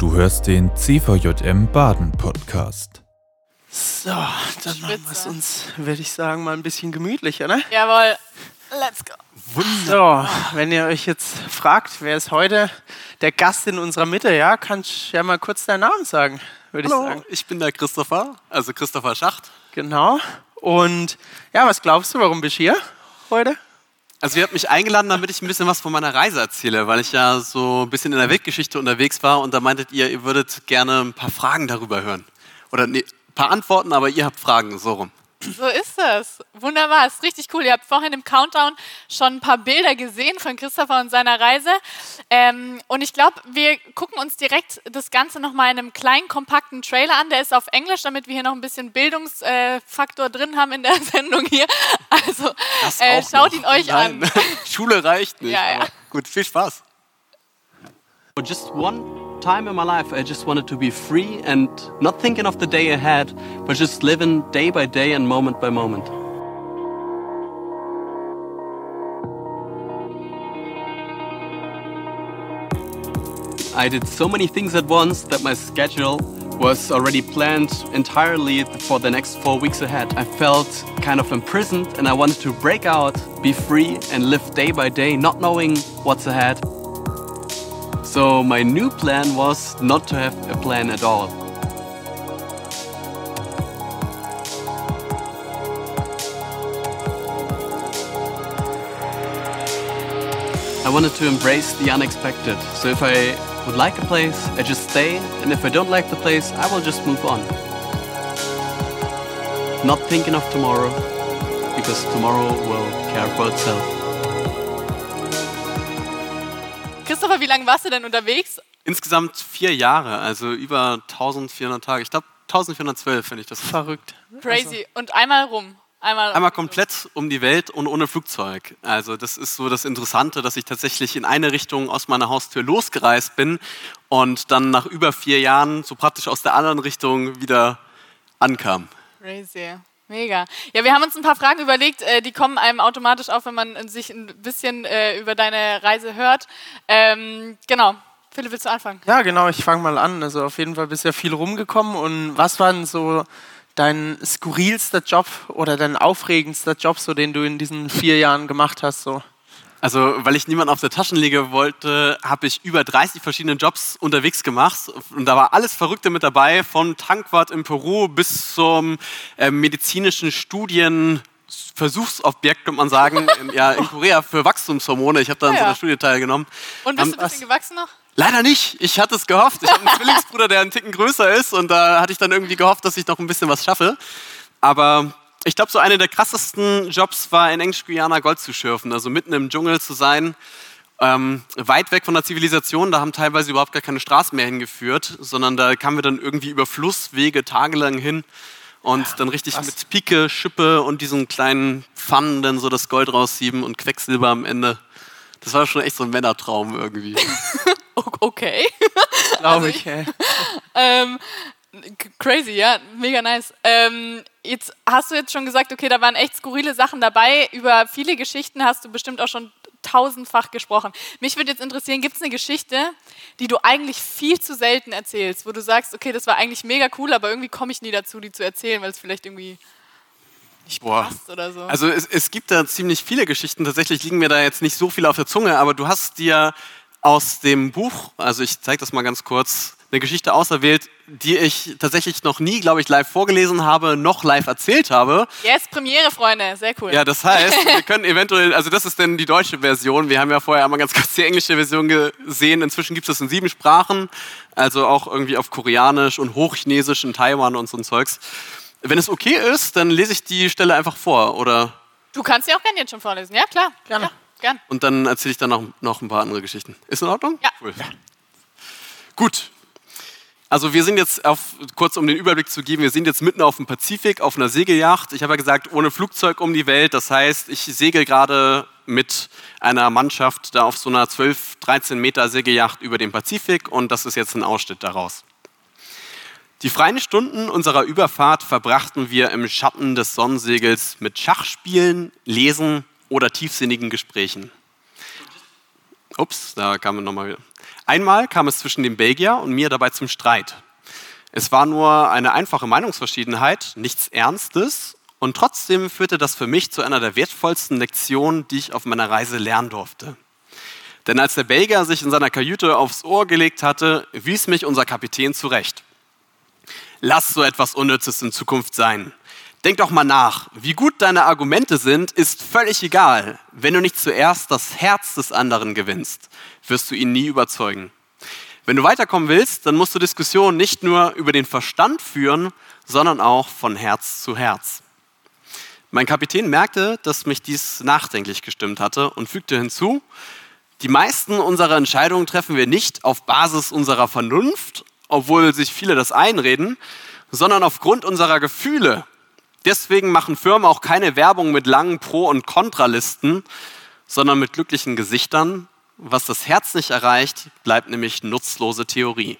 Du hörst den CVJM Baden Podcast. So, dann machen wir es uns, würde ich sagen, mal ein bisschen gemütlicher, ne? Jawohl. Let's go. So, wenn ihr euch jetzt fragt, wer ist heute der Gast in unserer Mitte, ja, kannst du ja mal kurz deinen Namen sagen, würde ich Hallo, sagen. ich bin der Christopher, also Christopher Schacht. Genau. Und ja, was glaubst du, warum bist du hier heute? Also ihr habt mich eingeladen, damit ich ein bisschen was von meiner Reise erzähle, weil ich ja so ein bisschen in der Weltgeschichte unterwegs war und da meintet ihr, ihr würdet gerne ein paar Fragen darüber hören. Oder nee, ein paar Antworten, aber ihr habt Fragen, so rum. So ist es. Wunderbar, ist richtig cool. Ihr habt vorhin im Countdown schon ein paar Bilder gesehen von Christopher und seiner Reise. Ähm, und ich glaube, wir gucken uns direkt das Ganze nochmal in einem kleinen, kompakten Trailer an. Der ist auf Englisch, damit wir hier noch ein bisschen Bildungsfaktor drin haben in der Sendung hier. Also Das äh, schaut ihn euch Nein. an. Schule reicht nicht. Ja, ja. Gut, viel Spaß. Just one time in my life, I just wanted to be free and not thinking of the day ahead, but just living day by day and moment by moment. I did so many things at once that my schedule was already planned entirely for the next four weeks ahead. I felt kind of imprisoned and I wanted to break out, be free, and live day by day, not knowing what's ahead. So, my new plan was not to have a plan at all. I wanted to embrace the unexpected. So if I would like a place, I just stay, and if I don't like the place, I will just move on. Not thinking of tomorrow, because tomorrow will care for itself. Christopher, wie lange warst du denn unterwegs? Insgesamt vier Jahre, also über 1400 Tage. Ich glaube 1412, wenn ich das Verrückt. Crazy. Und einmal rum. Einmal, Einmal komplett um die Welt und ohne Flugzeug. Also das ist so das Interessante, dass ich tatsächlich in eine Richtung aus meiner Haustür losgereist bin und dann nach über vier Jahren so praktisch aus der anderen Richtung wieder ankam. Crazy. Mega. Ja, wir haben uns ein paar Fragen überlegt, äh, die kommen einem automatisch auf, wenn man sich ein bisschen äh, über deine Reise hört. Ähm, genau. Philipp, willst du anfangen? Ja, genau, ich fange mal an. Also auf jeden Fall bist du ja viel rumgekommen. Und was war denn so dein skurrilster Job oder dein aufregendster Job, so den du in diesen vier Jahren gemacht hast? So? Also, weil ich niemanden auf der Taschenliege wollte, habe ich über 30 verschiedene Jobs unterwegs gemacht. Und da war alles Verrückte mit dabei, von Tankwart in Peru bis zum äh, medizinischen Studien. Versuchsobjekt, könnte man sagen, in, ja, in Korea für Wachstumshormone. Ich habe da an Ah, so ja. einer Studie teilgenommen. Und bist Ähm, du ein bisschen gewachsen noch? Leider nicht. Ich hatte es gehofft. Ich habe einen Zwillingsbruder, der einen Ticken größer ist und da hatte ich dann irgendwie gehofft, dass ich noch ein bisschen was schaffe. Aber ich glaube, so einer der krassesten Jobs war in Englisch-Guyana Gold zu schürfen, also mitten im Dschungel zu sein, ähm, weit weg von der Zivilisation. Da haben teilweise überhaupt gar keine Straßen mehr hingeführt, sondern da kamen wir dann irgendwie über Flusswege tagelang hin und dann richtig mit Pike, Schippe und diesen kleinen Pfannen dann so das Gold raussieben und Quecksilber am Ende. Das war schon echt so ein Männertraum irgendwie. Okay. Glaube ich. Ey. ähm, crazy, ja, mega nice. Ähm, jetzt hast du jetzt schon gesagt, okay, da waren echt skurrile Sachen dabei. Über viele Geschichten hast du bestimmt auch schon tausendfach gesprochen. Mich würde jetzt interessieren, gibt es eine Geschichte, die du eigentlich viel zu selten erzählst, wo du sagst, okay, das war eigentlich mega cool, aber irgendwie komme ich nie dazu, die zu erzählen, weil es vielleicht irgendwie nicht Boah. passt oder so. Also es, es gibt da ziemlich viele Geschichten. Tatsächlich liegen mir da jetzt nicht so viele auf der Zunge, aber du hast dir aus dem Buch, also ich zeige das mal ganz kurz, eine Geschichte auserwählt, die ich tatsächlich noch nie, glaube ich, live vorgelesen habe, noch live erzählt habe. yes, Premiere, Freunde, sehr cool. Ja, das heißt, wir können eventuell, also das ist denn die deutsche Version. Wir haben ja vorher einmal ganz kurz die englische Version gesehen. Inzwischen gibt es das in sieben Sprachen, also auch irgendwie auf Koreanisch und Hochchinesisch in Taiwan und so ein Zeugs. Wenn es okay ist, dann lese ich die Stelle einfach vor oder Du kannst sie auch gerne jetzt schon vorlesen, ja klar. Gerne. Ja, gern. und dann erzähle ich dann noch, noch ein paar andere Geschichten. Ist in Ordnung? Ja. Cool. Gut. Also wir sind jetzt auf, kurz um den Überblick zu geben, wir sind jetzt mitten auf dem Pazifik auf einer Segelyacht. Ich habe ja gesagt, ohne Flugzeug um die Welt. Das heißt, ich segel gerade mit einer Mannschaft da auf so einer 12, 13 Meter Segelyacht über den Pazifik und das ist jetzt ein Ausschnitt daraus. Die freien Stunden unserer Überfahrt verbrachten wir im Schatten des Sonnensegels mit Schachspielen, Lesen oder tiefsinnigen Gesprächen. Ups, da kam nochmal wieder. Einmal kam es zwischen dem Belgier und mir dabei zum Streit. Es war nur eine einfache Meinungsverschiedenheit, nichts Ernstes, und trotzdem führte das für mich zu einer der wertvollsten Lektionen, die ich auf meiner Reise lernen durfte. Denn als der Belgier sich in seiner Kajüte aufs Ohr gelegt hatte, wies mich unser Kapitän zurecht. Lass so etwas Unnützes in Zukunft sein. Denk doch mal nach. Wie gut deine Argumente sind, ist völlig egal. Wenn du nicht zuerst das Herz des anderen gewinnst, wirst du ihn nie überzeugen. Wenn du weiterkommen willst, dann musst du Diskussionen nicht nur über den Verstand führen, sondern auch von Herz zu Herz. Mein Kapitän merkte, dass mich dies nachdenklich gestimmt hatte und fügte hinzu, die meisten unserer Entscheidungen treffen wir nicht auf Basis unserer Vernunft, obwohl sich viele das einreden, sondern aufgrund unserer Gefühle. Deswegen machen Firmen auch keine Werbung mit langen Pro- und Kontralisten, sondern mit glücklichen Gesichtern. Was das Herz nicht erreicht, bleibt nämlich nutzlose Theorie.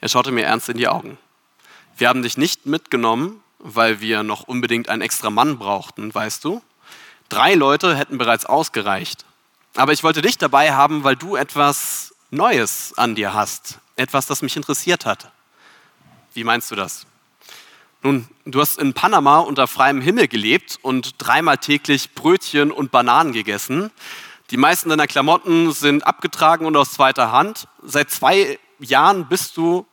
Er schaute mir ernst in die Augen. Wir haben dich nicht mitgenommen, weil wir noch unbedingt einen extra Mann brauchten, weißt du? Drei Leute hätten bereits ausgereicht. Aber ich wollte dich dabei haben, weil du etwas Neues an dir hast. Etwas, das mich interessiert hat. Wie meinst du das? Nun, du hast in Panama unter freiem Himmel gelebt und dreimal täglich Brötchen und Bananen gegessen. Die meisten deiner Klamotten sind abgetragen und aus zweiter Hand. Seit zwei Jahren bist du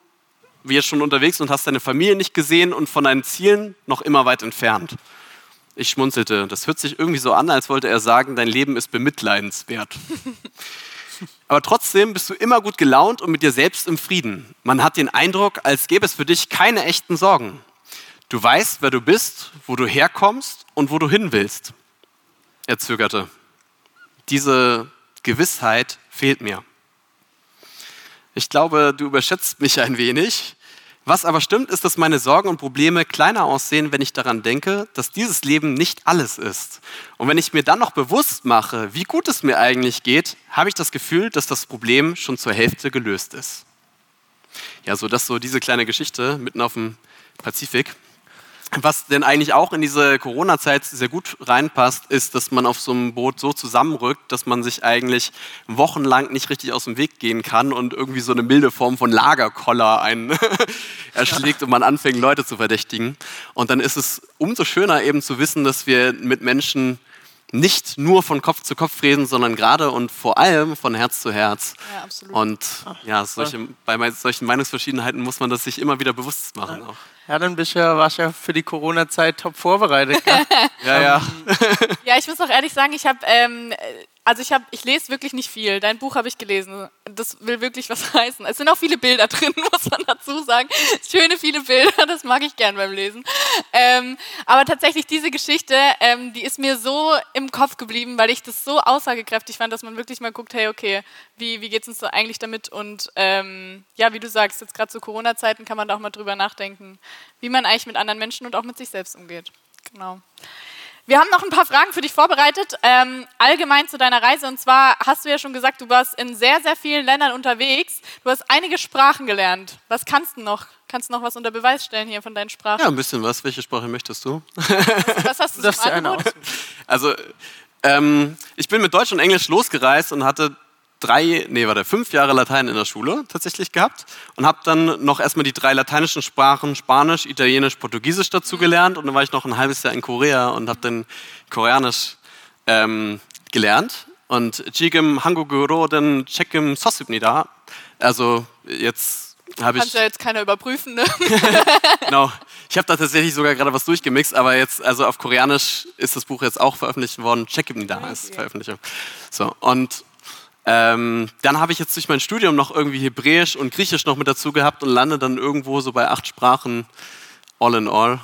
wie jetzt schon unterwegs und hast deine Familie nicht gesehen und von deinen Zielen noch immer weit entfernt. Ich schmunzelte. Das hört sich irgendwie so an, als wollte er sagen, dein Leben ist bemitleidenswert. Aber trotzdem bist du immer gut gelaunt und mit dir selbst im Frieden. Man hat den Eindruck, als gäbe es für dich keine echten Sorgen. Du weißt, wer du bist, wo du herkommst und wo du hin willst. Er zögerte. Diese Gewissheit fehlt mir. Ich glaube, du überschätzt mich ein wenig. Was aber stimmt, ist, dass meine Sorgen und Probleme kleiner aussehen, wenn ich daran denke, dass dieses Leben nicht alles ist. Und wenn ich mir dann noch bewusst mache, wie gut es mir eigentlich geht, habe ich das Gefühl, dass das Problem schon zur Hälfte gelöst ist. Ja, so das so diese kleine Geschichte mitten auf dem Pazifik. Was denn eigentlich auch in diese Corona-Zeit sehr gut reinpasst, ist, dass man auf so einem Boot so zusammenrückt, dass man sich eigentlich wochenlang nicht richtig aus dem Weg gehen kann und irgendwie so eine milde Form von Lagerkoller einen erschlägt und man anfängt, Leute zu verdächtigen. Und dann ist es umso schöner eben zu wissen, dass wir mit Menschen nicht nur von Kopf zu Kopf reden, sondern gerade und vor allem von Herz zu Herz. Ja, absolut. Und ja, solche, bei solchen Meinungsverschiedenheiten muss man das sich immer wieder bewusst machen. Auch. Ja, dann bist du ja, warst ja für die Corona-Zeit top vorbereitet. Ja, ja. Ja, ich muss auch ehrlich sagen, ich habe, ähm, also ich habe, ich lese wirklich nicht viel. Dein Buch habe ich gelesen. Das will wirklich was heißen. Es sind auch viele Bilder drin, muss man dazu sagen. Schöne viele Bilder, das mag ich gern beim Lesen. Ähm, aber tatsächlich diese Geschichte, ähm, die ist mir so im Kopf geblieben, weil ich das so aussagekräftig fand, dass man wirklich mal guckt, hey, okay, wie, wie geht es uns so eigentlich damit? Und ähm, ja, wie du sagst, jetzt gerade zu Corona-Zeiten kann man da auch mal drüber nachdenken, wie man eigentlich mit anderen Menschen und auch mit sich selbst umgeht. Genau. Wir haben noch ein paar Fragen für dich vorbereitet, ähm, allgemein zu deiner Reise. Und zwar hast du ja schon gesagt, du warst in sehr, sehr vielen Ländern unterwegs. Du hast einige Sprachen gelernt. Was kannst du noch? Kannst du noch was unter Beweis stellen hier von deinen Sprachen? Ja, ein bisschen was. Welche Sprache möchtest du? Was hast du zum Angebot? Also, ähm, ich bin mit Deutsch und Englisch losgereist und hatte drei, nee, warte, fünf Jahre Latein in der Schule tatsächlich gehabt und habe dann noch erstmal die drei lateinischen Sprachen, Spanisch, Italienisch, Portugiesisch dazu gelernt und dann war ich noch ein halbes Jahr in Korea und habe dann Koreanisch ähm, gelernt und Jigem Hanguguro den Chekim Sosibnida. Also jetzt habe ich Kannst ja jetzt keiner überprüfen, ne? genau. Ich habe da tatsächlich sogar gerade was durchgemixt, aber jetzt, also auf Koreanisch ist das Buch jetzt auch veröffentlicht worden. Check da ist Veröffentlichung. So, und ähm, dann habe ich jetzt durch mein Studium noch irgendwie Hebräisch und Griechisch noch mit dazu gehabt und lande dann irgendwo so bei acht Sprachen all in all.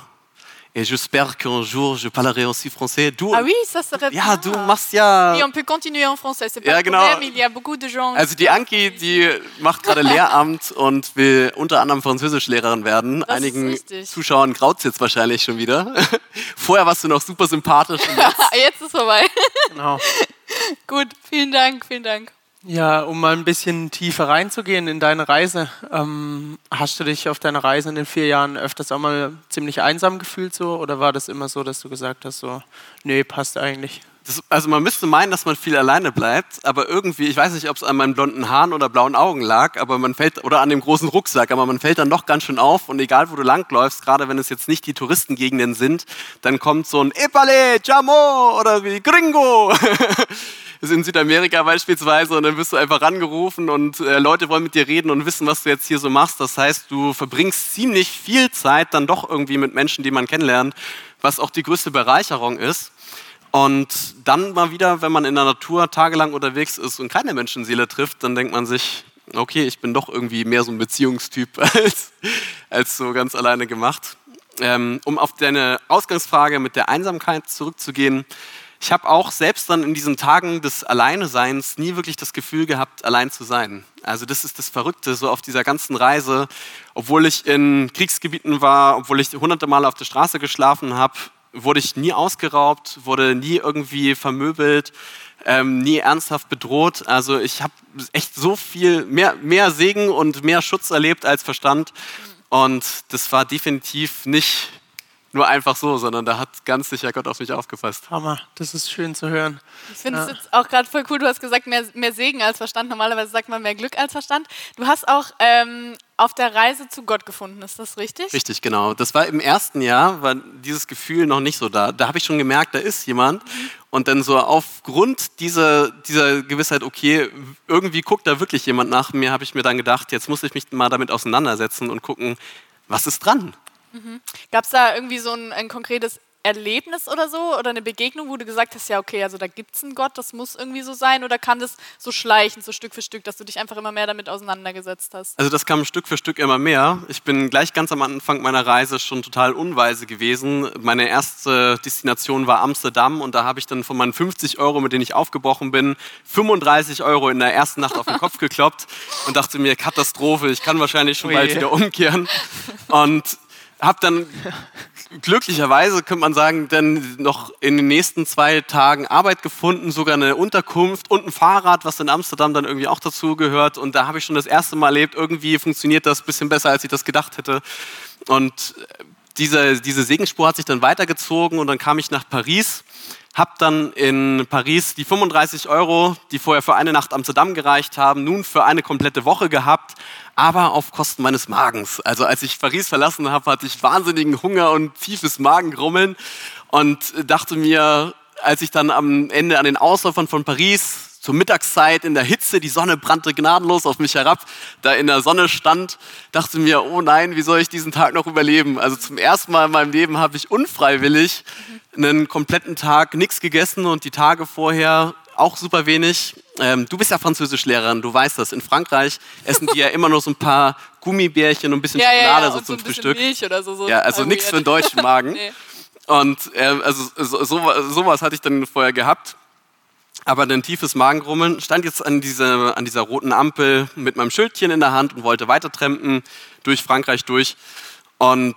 Et j'espère qu'un jour je parlerai aussi français. Du, Ah oui, ça serait ja, bien. du machst ja. Oui, on peut continuer en français, c'est pas Ja, genau. problème. Il y a beaucoup de gens. Also die Anki, die macht gerade Lehramt und will unter anderem Französischlehrerin werden. ist Einigen. Zuschauern graut jetzt wahrscheinlich schon wieder. Vorher warst du noch super sympathisch. Und jetzt, jetzt ist vorbei. Genau. Gut, vielen Dank, vielen Dank. Ja, um mal ein bisschen tiefer reinzugehen in deine Reise, ähm, hast du dich auf deiner Reise in den vier Jahren öfters auch mal ziemlich einsam gefühlt so oder war das immer so, dass du gesagt hast so, nee, passt eigentlich? Das, also man müsste meinen, dass man viel alleine bleibt, aber irgendwie, ich weiß nicht, ob es an meinen blonden Haaren oder blauen Augen lag, aber man fällt, oder an dem großen Rucksack, aber man fällt dann doch ganz schön auf und egal wo du langläufst, gerade wenn es jetzt nicht die Touristengegenden sind, dann kommt so ein Epale, Chamo oder wie Gringo. ist in Südamerika beispielsweise und dann wirst du einfach rangerufen und äh, Leute wollen mit dir reden und wissen, was du jetzt hier so machst. Das heißt, du verbringst ziemlich viel Zeit dann doch irgendwie mit Menschen, die man kennenlernt, was auch die größte Bereicherung ist. Und dann mal wieder, wenn man in der Natur tagelang unterwegs ist und keine Menschenseele trifft, dann denkt man sich, okay, ich bin doch irgendwie mehr so ein Beziehungstyp als, als so ganz alleine gemacht. Ähm, um auf deine Ausgangsfrage mit der Einsamkeit zurückzugehen, ich habe auch selbst dann in diesen Tagen des Alleineseins nie wirklich das Gefühl gehabt, allein zu sein. Also das ist das Verrückte, so auf dieser ganzen Reise, obwohl ich in Kriegsgebieten war, obwohl ich hunderte Male auf der Straße geschlafen habe, wurde ich nie ausgeraubt, wurde nie irgendwie vermöbelt, ähm, nie ernsthaft bedroht. Also ich habe echt so viel, mehr, mehr Segen und mehr Schutz erlebt als Verstand. Und das war definitiv nicht nur einfach so, sondern da hat ganz sicher Gott auf mich aufgepasst. Hammer, das ist schön zu hören. Ich finde es ja. jetzt auch gerade voll cool, du hast gesagt, mehr, mehr Segen als Verstand. Normalerweise sagt man mehr Glück als Verstand. Du hast auch ähm, auf der Reise zu Gott gefunden, ist das richtig? Richtig, genau. Das war im ersten Jahr, war dieses Gefühl noch nicht so da. Da habe ich schon gemerkt, da ist jemand. Mhm. Und dann so aufgrund dieser, dieser Gewissheit, okay, irgendwie guckt da wirklich jemand nach mir, habe ich mir dann gedacht, jetzt muss ich mich mal damit auseinandersetzen und gucken, was ist dran? Mhm. Gab es da irgendwie so ein, ein, konkretes Erlebnis oder so oder eine Begegnung, wo du gesagt hast, ja, okay, also da gibt es einen Gott, das muss irgendwie so sein oder kam das so schleichend, so Stück für Stück, dass du dich einfach immer mehr damit auseinandergesetzt hast? Also das kam Stück für Stück immer mehr. Ich bin gleich ganz am Anfang meiner Reise schon total unweise gewesen. Meine erste Destination war Amsterdam und da habe ich dann von meinen 50 Euro, mit denen ich aufgebrochen bin, 35 Euro in der ersten Nacht auf den Kopf gekloppt und dachte mir, Katastrophe, ich kann wahrscheinlich schon bald wieder umkehren. Und habe dann glücklicherweise, könnte man sagen, dann noch in den nächsten zwei Tagen Arbeit gefunden, sogar eine Unterkunft und ein Fahrrad, was in Amsterdam dann irgendwie auch dazu gehört. Und da habe ich schon das erste Mal erlebt, irgendwie funktioniert das ein bisschen besser, als ich das gedacht hätte. Und diese, diese Segenspur hat sich dann weitergezogen und dann kam ich nach Paris habe dann in Paris die 35 Euro, die vorher für eine Nacht Amsterdam gereicht haben, nun für eine komplette Woche gehabt, aber auf Kosten meines Magens. Also als ich Paris verlassen habe, hatte ich wahnsinnigen Hunger und tiefes Magengrummeln und dachte mir, als ich dann am Ende an den Ausläufern von Paris zur Mittagszeit in der Hitze, die Sonne brannte gnadenlos auf mich herab, da in der Sonne stand, dachte mir, oh nein, wie soll ich diesen Tag noch überleben? Also zum ersten Mal in meinem Leben habe ich unfreiwillig einen kompletten Tag nichts gegessen und die Tage vorher auch super wenig. Ähm, du bist ja Französischlehrerin, du weißt das. In Frankreich essen die ja immer nur so ein paar Gummibärchen und ein bisschen ja, Schokolade ja, so zum so Frühstück. Milch oder so, so ja, also nichts für den deutschen Magen. nee. Und äh, also so, sowas hatte ich dann vorher gehabt aber ein tiefes Magengrummeln, stand jetzt an dieser, an dieser roten Ampel mit meinem Schildchen in der Hand und wollte weiter trampen durch Frankreich durch. Und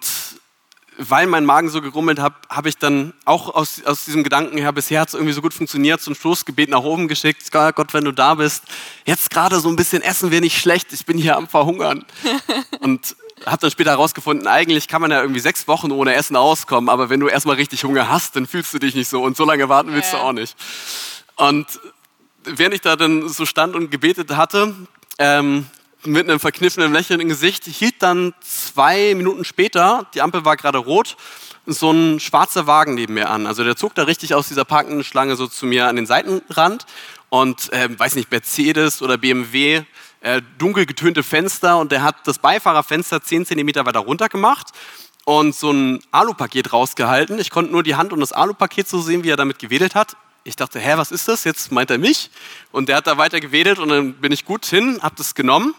weil mein Magen so gegrummelt hat, habe ich dann auch aus, aus diesem Gedanken her, bisher hat es irgendwie so gut funktioniert, so ein Stoßgebet nach oben geschickt. Gott, wenn du da bist, jetzt gerade so ein bisschen essen wäre nicht schlecht, ich bin hier am Verhungern. und habe dann später herausgefunden, eigentlich kann man ja irgendwie sechs Wochen ohne Essen auskommen, aber wenn du erstmal richtig Hunger hast, dann fühlst du dich nicht so und so lange warten willst du auch nicht. Und während ich da dann so stand und gebetet hatte, ähm, mit einem verkniffenen Lächeln im Gesicht, hielt dann zwei Minuten später, die Ampel war gerade rot, so ein schwarzer Wagen neben mir an. Also der zog da richtig aus dieser parkenden Schlange so zu mir an den Seitenrand und, äh, weiß nicht, Mercedes oder BMW, äh, dunkel getönte Fenster und der hat das Beifahrerfenster 10 Zentimeter weiter runter gemacht und so ein Alupaket rausgehalten. Ich konnte nur die Hand und das Alupaket so sehen, wie er damit gewedelt hat. Ich dachte, hä, was ist das? Jetzt meint er mich. Und der hat da weiter gewedelt und dann bin ich gut hin, hab das genommen.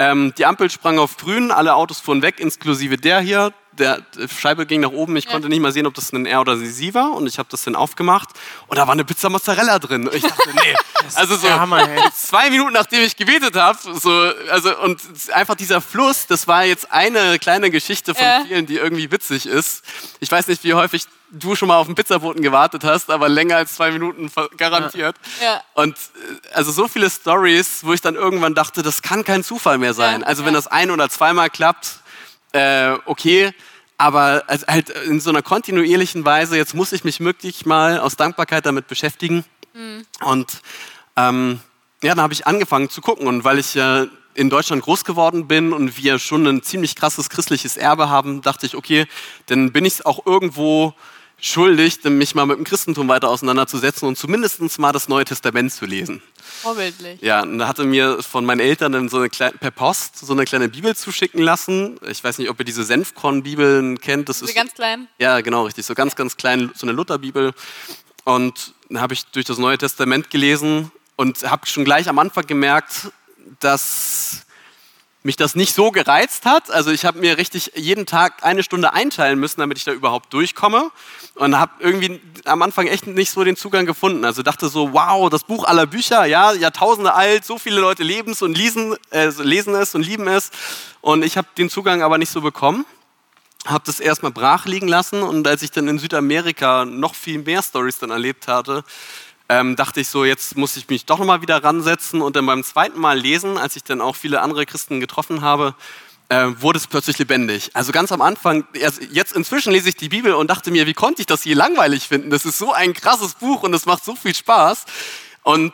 Ähm, die Ampel sprang auf grün, alle Autos fuhren weg, inklusive der hier. Der Scheibe ging nach oben, ich ja. konnte nicht mal sehen, ob das ein R oder ein Sie war und ich habe das dann aufgemacht und da war eine Pizza Mozzarella drin. Und ich dachte, nee, also so Hammer, zwei Minuten nachdem ich gebetet habe, so, also und einfach dieser Fluss, das war jetzt eine kleine Geschichte von ja. vielen, die irgendwie witzig ist. Ich weiß nicht, wie häufig du schon mal auf den Pizzaboten gewartet hast, aber länger als zwei Minuten garantiert. Ja. Ja. Und äh, also so viele Stories, wo ich dann irgendwann dachte, das kann kein Zufall mehr sein. Ja. Also wenn das ein oder zweimal klappt, äh, okay, aber halt in so einer kontinuierlichen Weise, jetzt muss ich mich wirklich mal aus Dankbarkeit damit beschäftigen. Mhm. Und ähm, ja, dann habe ich angefangen zu gucken. Und weil ich ja in Deutschland groß geworden bin und wir schon ein ziemlich krasses christliches Erbe haben, dachte ich, okay, dann bin ich es auch irgendwo schuldig, mich mal mit dem Christentum weiter auseinanderzusetzen und zumindest mal das Neue Testament zu lesen. Vorbildlich. Ja, und da hatte mir von meinen Eltern dann so eine kleine, per Post so eine kleine Bibel zuschicken lassen. Ich weiß nicht, ob ihr diese Senfkorn-Bibeln kennt. Das diese ist ganz klein? Ja, genau, richtig. So ganz, ganz klein, so eine Lutherbibel. Und dann habe ich durch das Neue Testament gelesen und habe schon gleich am Anfang gemerkt, dass mich das nicht so gereizt hat. Also ich habe mir richtig jeden Tag eine Stunde einteilen müssen, damit ich da überhaupt durchkomme. Und habe irgendwie am Anfang echt nicht so den Zugang gefunden. Also dachte so, wow, das Buch aller Bücher, ja, Jahrtausende alt, so viele Leute leben es und lesen, äh, lesen es und lieben es. Und ich habe den Zugang aber nicht so bekommen. Habe das erstmal brach liegen lassen und als ich dann in Südamerika noch viel mehr Stories dann erlebt hatte, ähm, dachte ich so, jetzt muss ich mich doch nochmal wieder ransetzen und dann beim zweiten Mal lesen, als ich dann auch viele andere Christen getroffen habe, äh, wurde es plötzlich lebendig. Also ganz am Anfang, jetzt inzwischen lese ich die Bibel und dachte mir, wie konnte ich das hier langweilig finden? Das ist so ein krasses Buch und es macht so viel Spaß. Und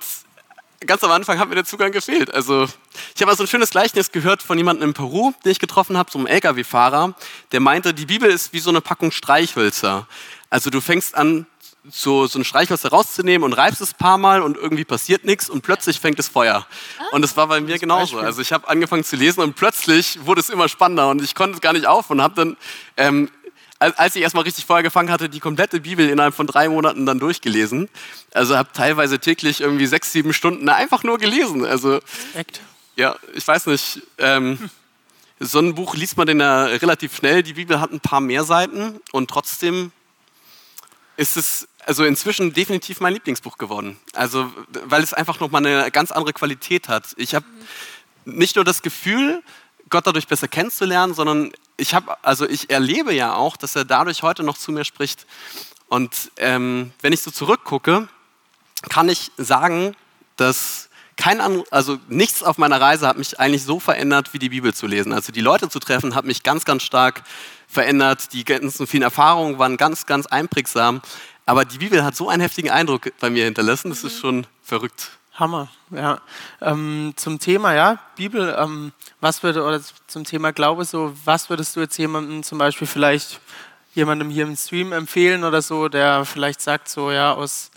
ganz am Anfang hat mir der Zugang gefehlt. Also ich habe also ein schönes Gleichnis gehört von jemandem in Peru, den ich getroffen habe, so einem LKW-Fahrer, der meinte, die Bibel ist wie so eine Packung Streichhölzer. Also du fängst an, so, so ein Streichholz rauszunehmen und reibst es ein paar Mal und irgendwie passiert nichts und plötzlich fängt es Feuer. Und das war bei mir genauso. Also ich habe angefangen zu lesen und plötzlich wurde es immer spannender und ich konnte es gar nicht auf und habe dann, ähm, als ich erstmal richtig Feuer gefangen hatte, die komplette Bibel innerhalb von drei Monaten dann durchgelesen. Also habe teilweise täglich irgendwie sechs, sieben Stunden einfach nur gelesen. Also Echt? ja, ich weiß nicht. Ähm, so ein Buch liest man denn ja relativ schnell. Die Bibel hat ein paar mehr Seiten und trotzdem ist es also inzwischen definitiv mein Lieblingsbuch geworden. Also, weil es einfach nochmal eine ganz andere Qualität hat. Ich habe nicht nur das Gefühl, Gott dadurch besser kennenzulernen, sondern ich habe, also ich erlebe ja auch, dass er dadurch heute noch zu mir spricht. Und ähm, wenn ich so zurückgucke, kann ich sagen, dass kein also nichts auf meiner Reise hat mich eigentlich so verändert, wie die Bibel zu lesen. Also die Leute zu treffen, hat mich ganz, ganz stark verändert. Die ganzen vielen Erfahrungen waren ganz, ganz einprägsam. Aber die Bibel hat so einen heftigen Eindruck bei mir hinterlassen, das ist schon verrückt. Hammer, ja. Ähm, zum Thema, ja, Bibel, ähm, was würde, oder zum Thema Glaube, so, was würdest du jetzt jemandem zum Beispiel vielleicht jemandem hier im Stream empfehlen oder so, der vielleicht sagt, so, ja, aus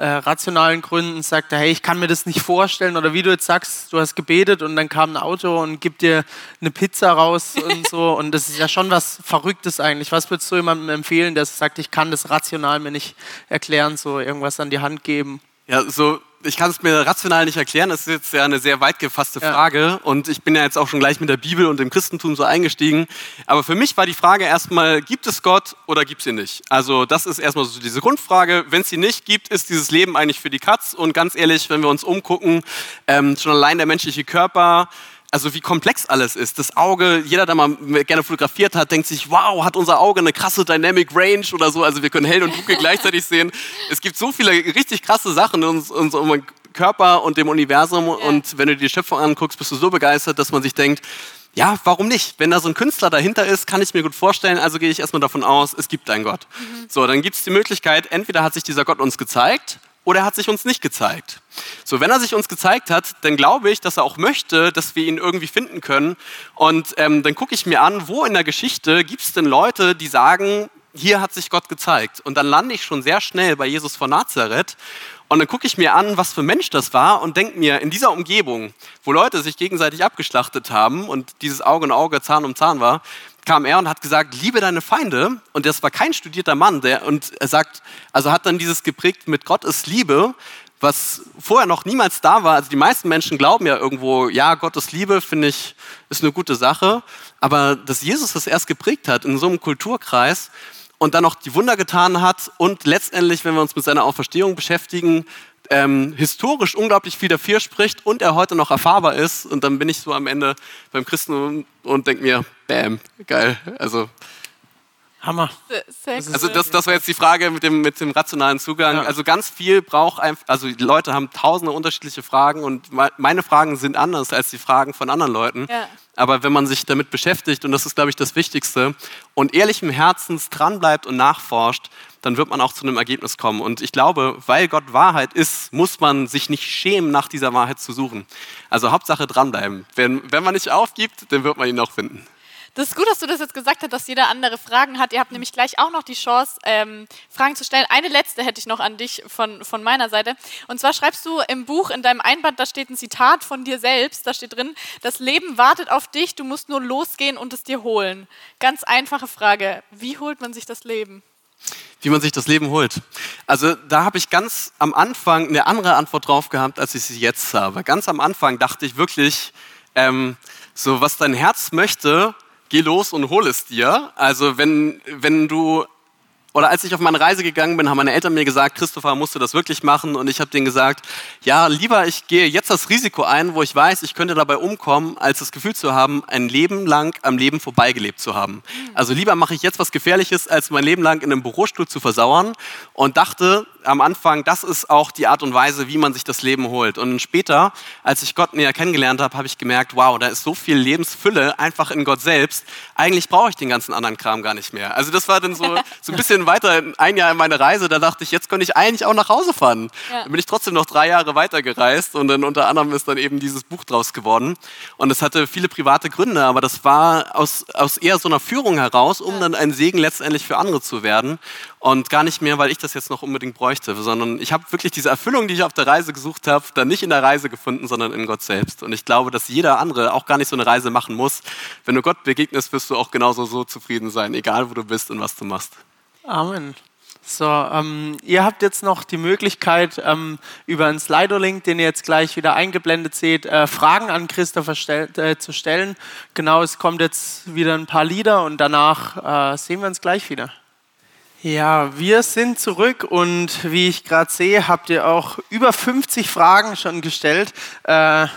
äh, rationalen Gründen sagt er, hey, ich kann mir das nicht vorstellen. Oder wie du jetzt sagst, du hast gebetet und dann kam ein Auto und gibt dir eine Pizza raus und so. Und das ist ja schon was Verrücktes eigentlich. Was würdest du jemandem empfehlen, der sagt, ich kann das rational mir nicht erklären, so irgendwas an die Hand geben? Ja, so ich kann es mir rational nicht erklären. Das ist jetzt ja eine sehr weit gefasste Frage. Ja. Und ich bin ja jetzt auch schon gleich mit der Bibel und dem Christentum so eingestiegen. Aber für mich war die Frage erstmal, gibt es Gott oder gibt es ihn nicht? Also das ist erstmal so diese Grundfrage. Wenn es ihn nicht gibt, ist dieses Leben eigentlich für die Katz. Und ganz ehrlich, wenn wir uns umgucken, ähm, schon allein der menschliche Körper, also wie komplex alles ist. Das Auge, jeder, der mal gerne fotografiert hat, denkt sich, wow, hat unser Auge eine krasse Dynamic Range oder so. Also wir können hell und dunkel gleichzeitig sehen. Es gibt so viele richtig krasse Sachen in unserem Körper und dem Universum. Und wenn du dir die Schöpfung anguckst, bist du so begeistert, dass man sich denkt, ja, warum nicht? Wenn da so ein Künstler dahinter ist, kann ich mir gut vorstellen, also gehe ich erstmal davon aus, es gibt einen Gott. Mhm. So, dann gibt es die Möglichkeit, entweder hat sich dieser Gott uns gezeigt oder er hat sich uns nicht gezeigt. So, wenn er sich uns gezeigt hat, dann glaube ich, dass er auch möchte, dass wir ihn irgendwie finden können. Und ähm, dann gucke ich mir an, wo in der Geschichte gibt es denn Leute, die sagen, hier hat sich Gott gezeigt. Und dann lande ich schon sehr schnell bei Jesus von Nazareth. Und dann gucke ich mir an, was für Mensch das war und denke mir, in dieser Umgebung, wo Leute sich gegenseitig abgeschlachtet haben und dieses Auge in Auge, Zahn um Zahn war, kam er und hat gesagt, liebe deine Feinde. Und das war kein studierter Mann. Der, und er sagt, also hat dann dieses geprägt mit Gott ist Liebe, was vorher noch niemals da war. Also die meisten Menschen glauben ja irgendwo, ja, Gottes Liebe, finde ich, ist eine gute Sache. Aber dass Jesus das erst geprägt hat in so einem Kulturkreis und dann noch die Wunder getan hat und letztendlich, wenn wir uns mit seiner Auferstehung beschäftigen, ähm, historisch unglaublich viel dafür spricht und er heute noch erfahrbar ist. Und dann bin ich so am Ende beim Christen und, und denke mir, bam, geil. Also Hammer. Sehr cool. Also das, das war jetzt die Frage mit dem, mit dem rationalen Zugang. Ja. Also ganz viel braucht einfach, also die Leute haben tausende unterschiedliche Fragen und me- meine Fragen sind anders als die Fragen von anderen Leuten. Ja. Aber wenn man sich damit beschäftigt, und das ist, glaube ich, das Wichtigste, und ehrlichem Herzens dranbleibt und nachforscht, dann wird man auch zu einem Ergebnis kommen. Und ich glaube, weil Gott Wahrheit ist, muss man sich nicht schämen, nach dieser Wahrheit zu suchen. Also Hauptsache dranbleiben. Wenn, wenn man nicht aufgibt, dann wird man ihn auch finden. Das ist gut, dass du das jetzt gesagt hast, dass jeder andere Fragen hat. Ihr habt nämlich gleich auch noch die Chance, ähm, Fragen zu stellen. Eine letzte hätte ich noch an dich von, von meiner Seite. Und zwar schreibst du im Buch, in deinem Einband, da steht ein Zitat von dir selbst. Da steht drin, das Leben wartet auf dich, du musst nur losgehen und es dir holen. Ganz einfache Frage. Wie holt man sich das Leben? wie man sich das Leben holt. Also da habe ich ganz am Anfang eine andere Antwort drauf gehabt, als ich sie jetzt habe. Ganz am Anfang dachte ich wirklich, ähm, so was dein Herz möchte, geh los und hol es dir. Also wenn, wenn du oder als ich auf meine Reise gegangen bin, haben meine Eltern mir gesagt, Christopher, musst du das wirklich machen? Und ich habe denen gesagt, ja, lieber ich gehe jetzt das Risiko ein, wo ich weiß, ich könnte dabei umkommen, als das Gefühl zu haben, ein Leben lang am Leben vorbeigelebt zu haben. Also lieber mache ich jetzt was Gefährliches, als mein Leben lang in einem Bürostuhl zu versauern. Und dachte am Anfang, das ist auch die Art und Weise, wie man sich das Leben holt. Und später, als ich Gott näher kennengelernt habe, habe ich gemerkt, wow, da ist so viel Lebensfülle einfach in Gott selbst. Eigentlich brauche ich den ganzen anderen Kram gar nicht mehr. Also das war dann so, so ein bisschen weiter, ein Jahr in meine Reise, da dachte ich, jetzt könnte ich eigentlich auch nach Hause fahren. Ja. Dann bin ich trotzdem noch drei Jahre weitergereist und dann unter anderem ist dann eben dieses Buch draus geworden. Und es hatte viele private Gründe, aber das war aus, aus eher so einer Führung heraus, um dann ein Segen letztendlich für andere zu werden. Und gar nicht mehr, weil ich das jetzt noch unbedingt bräuchte, sondern ich habe wirklich diese Erfüllung, die ich auf der Reise gesucht habe, dann nicht in der Reise gefunden, sondern in Gott selbst. Und ich glaube, dass jeder andere auch gar nicht so eine Reise machen muss. Wenn du Gott begegnest, wirst du auch genauso so zufrieden sein, egal wo du bist und was du machst. Amen. So, ähm, ihr habt jetzt noch die Möglichkeit, ähm, über einen Slido-Link, den ihr jetzt gleich wieder eingeblendet seht, äh, Fragen an Christopher stell, äh, zu stellen. Genau, es kommt jetzt wieder ein paar Lieder und danach äh, sehen wir uns gleich wieder. Ja, wir sind zurück und wie ich gerade sehe, habt ihr auch über 50 Fragen schon gestellt. Äh,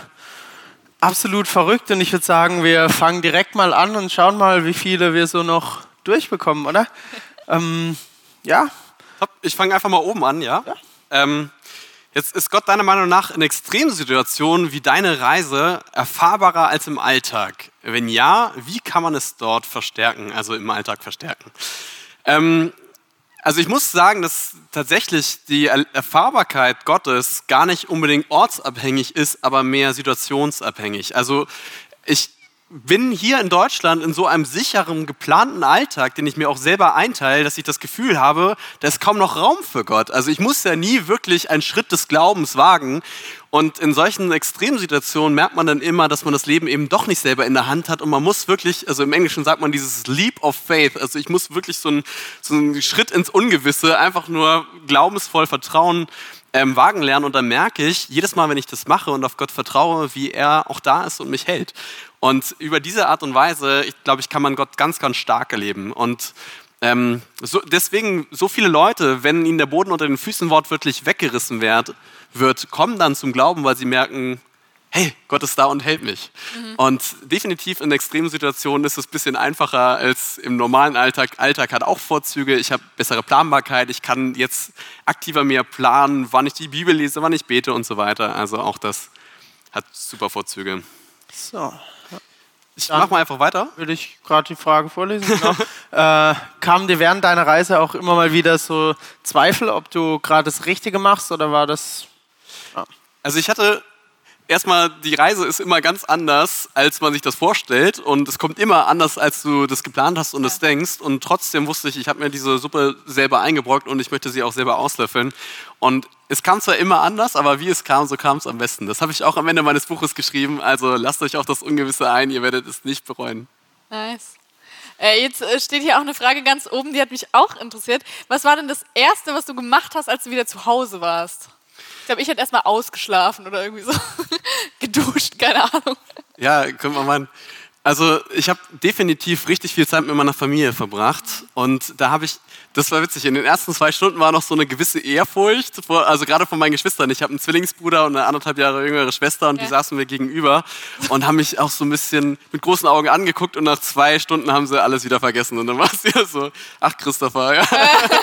absolut verrückt und ich würde sagen, wir fangen direkt mal an und schauen mal, wie viele wir so noch durchbekommen, oder? ähm, ja, Top. Ich fange einfach mal oben an, ja? Ähm, jetzt ist Gott deiner Meinung nach in Extremsituationen wie deine Reise erfahrbarer als im Alltag? Wenn ja, wie kann man es dort verstärken, also im Alltag verstärken? Ähm, also ich muss sagen, dass tatsächlich die Er- Erfahrbarkeit Gottes gar nicht unbedingt ortsabhängig ist, aber mehr situationsabhängig. Also ich bin hier in Deutschland in so einem sicheren, geplanten Alltag, den ich mir auch selber einteile, dass ich das Gefühl habe, da ist kaum noch Raum für Gott. Also ich muss ja nie wirklich einen Schritt des Glaubens wagen. Und in solchen Extremsituationen merkt man dann immer, dass man das Leben eben doch nicht selber in der Hand hat und man muss wirklich, also im Englischen sagt man dieses Leap of Faith, also ich muss wirklich so einen, so einen Schritt ins Ungewisse, einfach nur glaubensvoll vertrauen, ähm, wagen lernen und dann merke ich, jedes Mal, wenn ich das mache und auf Gott vertraue, wie er auch da ist und mich hält. Und über diese Art und Weise, ich glaube, ich kann man Gott ganz, ganz stark erleben. Und ähm, so, deswegen, so viele Leute, wenn ihnen der Boden unter den Füßen wortwörtlich weggerissen wird, wird, kommen dann zum Glauben, weil sie merken, hey, Gott ist da und hält mich. Und definitiv in extremen Situationen ist es ein bisschen einfacher als im normalen Alltag. Alltag hat auch Vorzüge. Ich habe bessere Planbarkeit. Ich kann jetzt aktiver mehr planen, wann ich die Bibel lese, wann ich bete und so weiter. Also auch das hat super Vorzüge. so. Ich Dann- mach mal einfach weiter. Würde ich gerade die Fragen vorlesen? Genau. äh, kamen dir während deiner Reise auch immer mal wieder so Zweifel, ob du gerade das Richtige machst oder war das. Also ich hatte erstmal, die Reise ist immer ganz anders, als man sich das vorstellt und es kommt immer anders, als du das geplant hast und es denkst und trotzdem wusste ich, ich habe mir diese Suppe selber eingebrockt und ich möchte sie auch selber auslöffeln und es kam zwar immer anders, aber wie es kam, so kam es am besten. Das habe ich auch am Ende meines Buches geschrieben, also lasst euch auch das Ungewisse ein, ihr werdet es nicht bereuen. Nice. Äh, jetzt äh, steht hier auch eine Frage ganz oben, die hat mich auch interessiert. Was war denn das Erste, was du gemacht hast, als du wieder zu Hause warst? Ich glaube, ich hätte erstmal ausgeschlafen oder irgendwie so geduscht, keine Ahnung. Ja, können wir mal. Also ich habe definitiv richtig viel Zeit mit meiner Familie verbracht und da habe ich, das war witzig, in den ersten zwei Stunden war noch so eine gewisse Ehrfurcht, vor, also gerade von meinen Geschwistern. Ich habe einen Zwillingsbruder und eine anderthalb Jahre jüngere Schwester und ja. die saßen mir gegenüber und haben mich auch so ein bisschen mit großen Augen angeguckt und nach zwei Stunden haben sie alles wieder vergessen und dann war es ja so, ach Christopher, ja.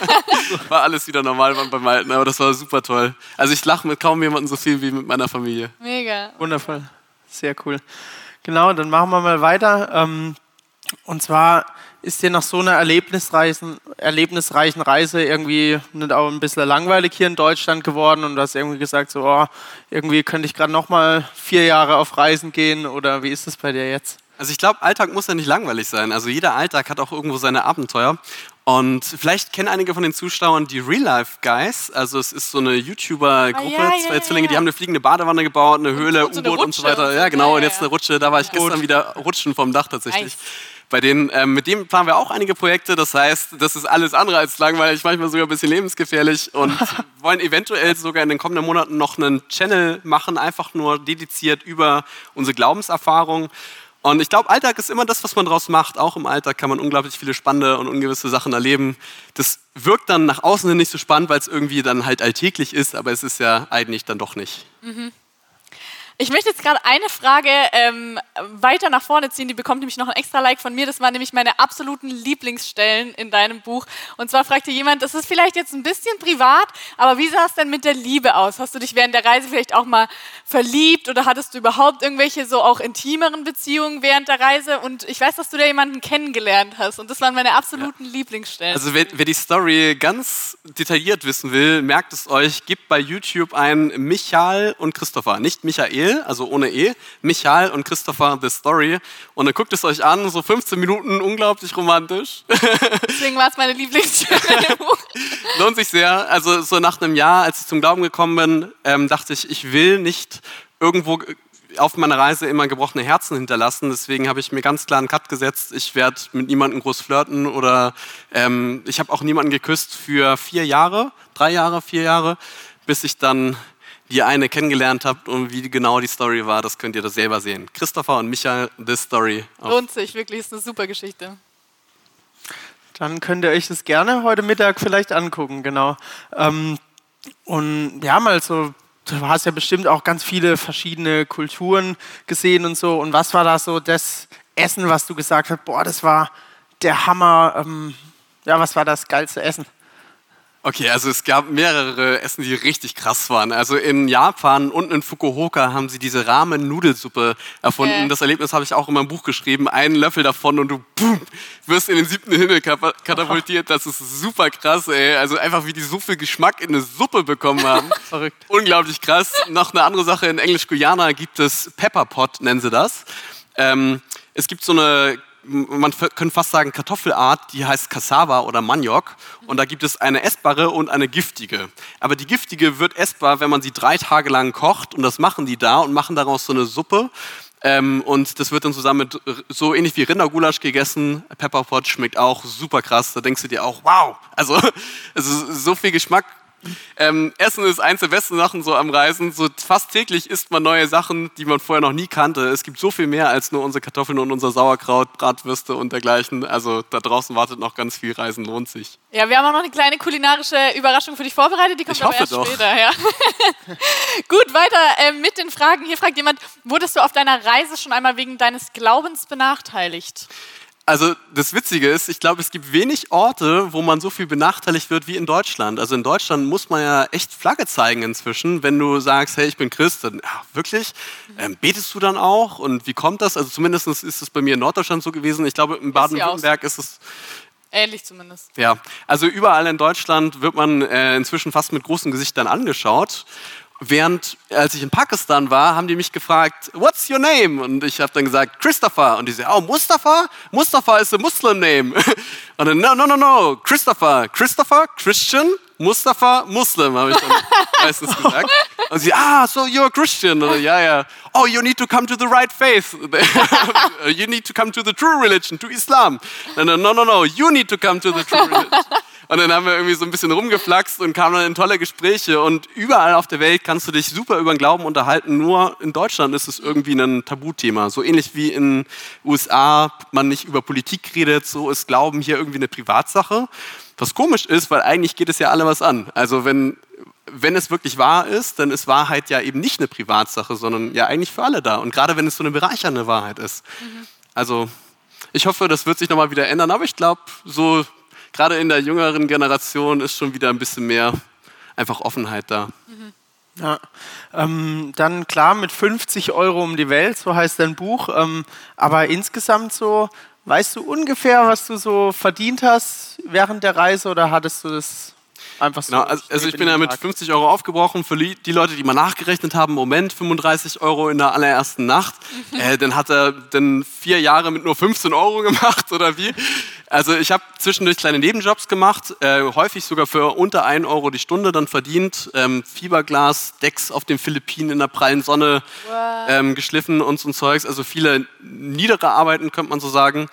war alles wieder normal beim Alten, aber das war super toll. Also ich lache mit kaum jemandem so viel wie mit meiner Familie. Mega. Wundervoll, sehr cool. Genau, dann machen wir mal weiter. Ähm, und zwar ist dir nach so einer erlebnisreichen, erlebnisreichen Reise irgendwie auch ein bisschen langweilig hier in Deutschland geworden und du hast irgendwie gesagt, so, oh, irgendwie könnte ich gerade noch mal vier Jahre auf Reisen gehen oder wie ist das bei dir jetzt? Also ich glaube, Alltag muss ja nicht langweilig sein. Also jeder Alltag hat auch irgendwo seine Abenteuer. Und vielleicht kennen einige von den Zuschauern die Real Life Guys. Also es ist so eine YouTuber-Gruppe, ah, ja, zwei ja, Zwillinge, ja, die haben eine fliegende Badewanne gebaut, eine Höhle, U-Boot und so weiter. Ja, genau. Und jetzt eine Rutsche. Da war ich gestern wieder rutschen vom Dach tatsächlich. Nice. Bei denen, äh, mit dem fahren wir auch einige Projekte. Das heißt, das ist alles andere als langweilig, manchmal sogar ein bisschen lebensgefährlich und wollen eventuell sogar in den kommenden Monaten noch einen Channel machen, einfach nur dediziert über unsere Glaubenserfahrung. Und ich glaube, Alltag ist immer das, was man daraus macht. Auch im Alltag kann man unglaublich viele spannende und ungewisse Sachen erleben. Das wirkt dann nach außen hin nicht so spannend, weil es irgendwie dann halt alltäglich ist, aber es ist ja eigentlich dann doch nicht. Mhm. Ich möchte jetzt gerade eine Frage ähm, weiter nach vorne ziehen, die bekommt nämlich noch ein extra Like von mir. Das waren nämlich meine absoluten Lieblingsstellen in deinem Buch. Und zwar fragte jemand, das ist vielleicht jetzt ein bisschen privat, aber wie sah es denn mit der Liebe aus? Hast du dich während der Reise vielleicht auch mal verliebt oder hattest du überhaupt irgendwelche so auch intimeren Beziehungen während der Reise? Und ich weiß, dass du da jemanden kennengelernt hast und das waren meine absoluten ja. Lieblingsstellen. Also wer, wer, die Story ganz detailliert wissen will, merkt es euch, gibt bei YouTube ein Michael und Christopher, nicht Michael also ohne E, Michael und Christopher The Story. Und dann guckt es euch an, so 15 Minuten, unglaublich romantisch. Deswegen war es meine Lieblingsstelle Lohnt sich sehr. Also so nach einem Jahr, als ich zum Glauben gekommen bin, ähm, dachte ich, ich will nicht irgendwo auf meiner Reise immer gebrochene Herzen hinterlassen. Deswegen habe ich mir ganz klar einen Cut gesetzt. Ich werde mit niemandem groß flirten oder ähm, ich habe auch niemanden geküsst für vier Jahre, drei Jahre, vier Jahre, bis ich dann die eine kennengelernt habt und wie genau die Story war, das könnt ihr das selber sehen. Christopher und Michael, This Story. Lohnt sich, wirklich, ist eine super Geschichte. Dann könnt ihr euch das gerne heute Mittag vielleicht angucken, genau. Ähm, und ja, mal so, du hast ja bestimmt auch ganz viele verschiedene Kulturen gesehen und so. Und was war da so das Essen, was du gesagt hast, boah, das war der Hammer. Ähm, ja, was war das geilste Essen? Okay, also es gab mehrere Essen, die richtig krass waren. Also in Japan und in Fukuoka haben sie diese Ramen-Nudelsuppe erfunden. Äh. Das Erlebnis habe ich auch in meinem Buch geschrieben. Einen Löffel davon und du boom, wirst in den siebten Himmel katapultiert. Das ist super krass, ey. Also einfach wie die so viel Geschmack in eine Suppe bekommen haben. Verrückt. Unglaublich krass. Noch eine andere Sache, in Englisch-Guyana gibt es Pepperpot, nennen sie das. Ähm, es gibt so eine man könnte fast sagen Kartoffelart, die heißt Cassava oder Maniok. Und da gibt es eine essbare und eine giftige. Aber die giftige wird essbar, wenn man sie drei Tage lang kocht. Und das machen die da und machen daraus so eine Suppe. Ähm, und das wird dann zusammen mit so ähnlich wie Rindergulasch gegessen. Pepperpot schmeckt auch super krass. Da denkst du dir auch, wow, also, also so viel Geschmack ähm, Essen ist eins der besten Sachen so am Reisen. So fast täglich isst man neue Sachen, die man vorher noch nie kannte. Es gibt so viel mehr als nur unsere Kartoffeln und unser Sauerkraut, Bratwürste und dergleichen. Also da draußen wartet noch ganz viel. Reisen lohnt sich. Ja, wir haben auch noch eine kleine kulinarische Überraschung für dich vorbereitet. Die kommt ich aber erst doch. später. Ja. Gut, weiter äh, mit den Fragen. Hier fragt jemand, wurdest du auf deiner Reise schon einmal wegen deines Glaubens benachteiligt? Also das Witzige ist, ich glaube, es gibt wenig Orte, wo man so viel benachteiligt wird wie in Deutschland. Also in Deutschland muss man ja echt Flagge zeigen inzwischen, wenn du sagst, hey, ich bin Christ, dann ja, wirklich, ähm, betest du dann auch? Und wie kommt das? Also zumindest ist es bei mir in Norddeutschland so gewesen. Ich glaube, in Baden-Württemberg ist es Ähnlich zumindest. Ja, also überall in Deutschland wird man äh, inzwischen fast mit großen Gesichtern angeschaut. Während, als ich in Pakistan war, haben die mich gefragt, what's your name? Und ich habe dann gesagt, Christopher. Und die sagen, oh, Mustafa? Mustafa is a Muslim name. Und dann, no, no, no, no, Christopher. Christopher, Christian, Mustafa, Muslim, habe ich dann meistens gesagt. Und sie, ah, so you're a Christian. Und ja, ja. Oh, you need to come to the right faith. you need to come to the true religion, to Islam. Und dann, no, no, no, you need to come to the true religion. Und dann haben wir irgendwie so ein bisschen rumgeflaxt und kamen dann in tolle Gespräche. Und überall auf der Welt kannst du dich super über den Glauben unterhalten. Nur in Deutschland ist es irgendwie ein Tabuthema. So ähnlich wie in USA man nicht über Politik redet, so ist Glauben hier irgendwie eine Privatsache. Was komisch ist, weil eigentlich geht es ja alle was an. Also wenn, wenn es wirklich wahr ist, dann ist Wahrheit ja eben nicht eine Privatsache, sondern ja eigentlich für alle da. Und gerade wenn es so eine bereichernde Wahrheit ist. Mhm. Also ich hoffe, das wird sich nochmal wieder ändern. Aber ich glaube, so gerade in der jüngeren Generation ist schon wieder ein bisschen mehr einfach Offenheit da. Mhm. Ja, ähm, dann klar mit 50 Euro um die Welt, so heißt dein Buch. Ähm, aber insgesamt so, weißt du ungefähr, was du so verdient hast während der Reise oder hattest du das Einfach so. Genau, also, also ich bin ja mit 50 Euro aufgebrochen. Für die Leute, die mal nachgerechnet haben, Moment, 35 Euro in der allerersten Nacht. Äh, dann hat er dann vier Jahre mit nur 15 Euro gemacht oder wie? Also ich habe zwischendurch kleine Nebenjobs gemacht, äh, häufig sogar für unter 1 Euro die Stunde dann verdient. Ähm, Fiberglas, Decks auf den Philippinen in der prallen Sonne ähm, geschliffen und so Zeugs. Also viele niedere Arbeiten, könnte man so sagen.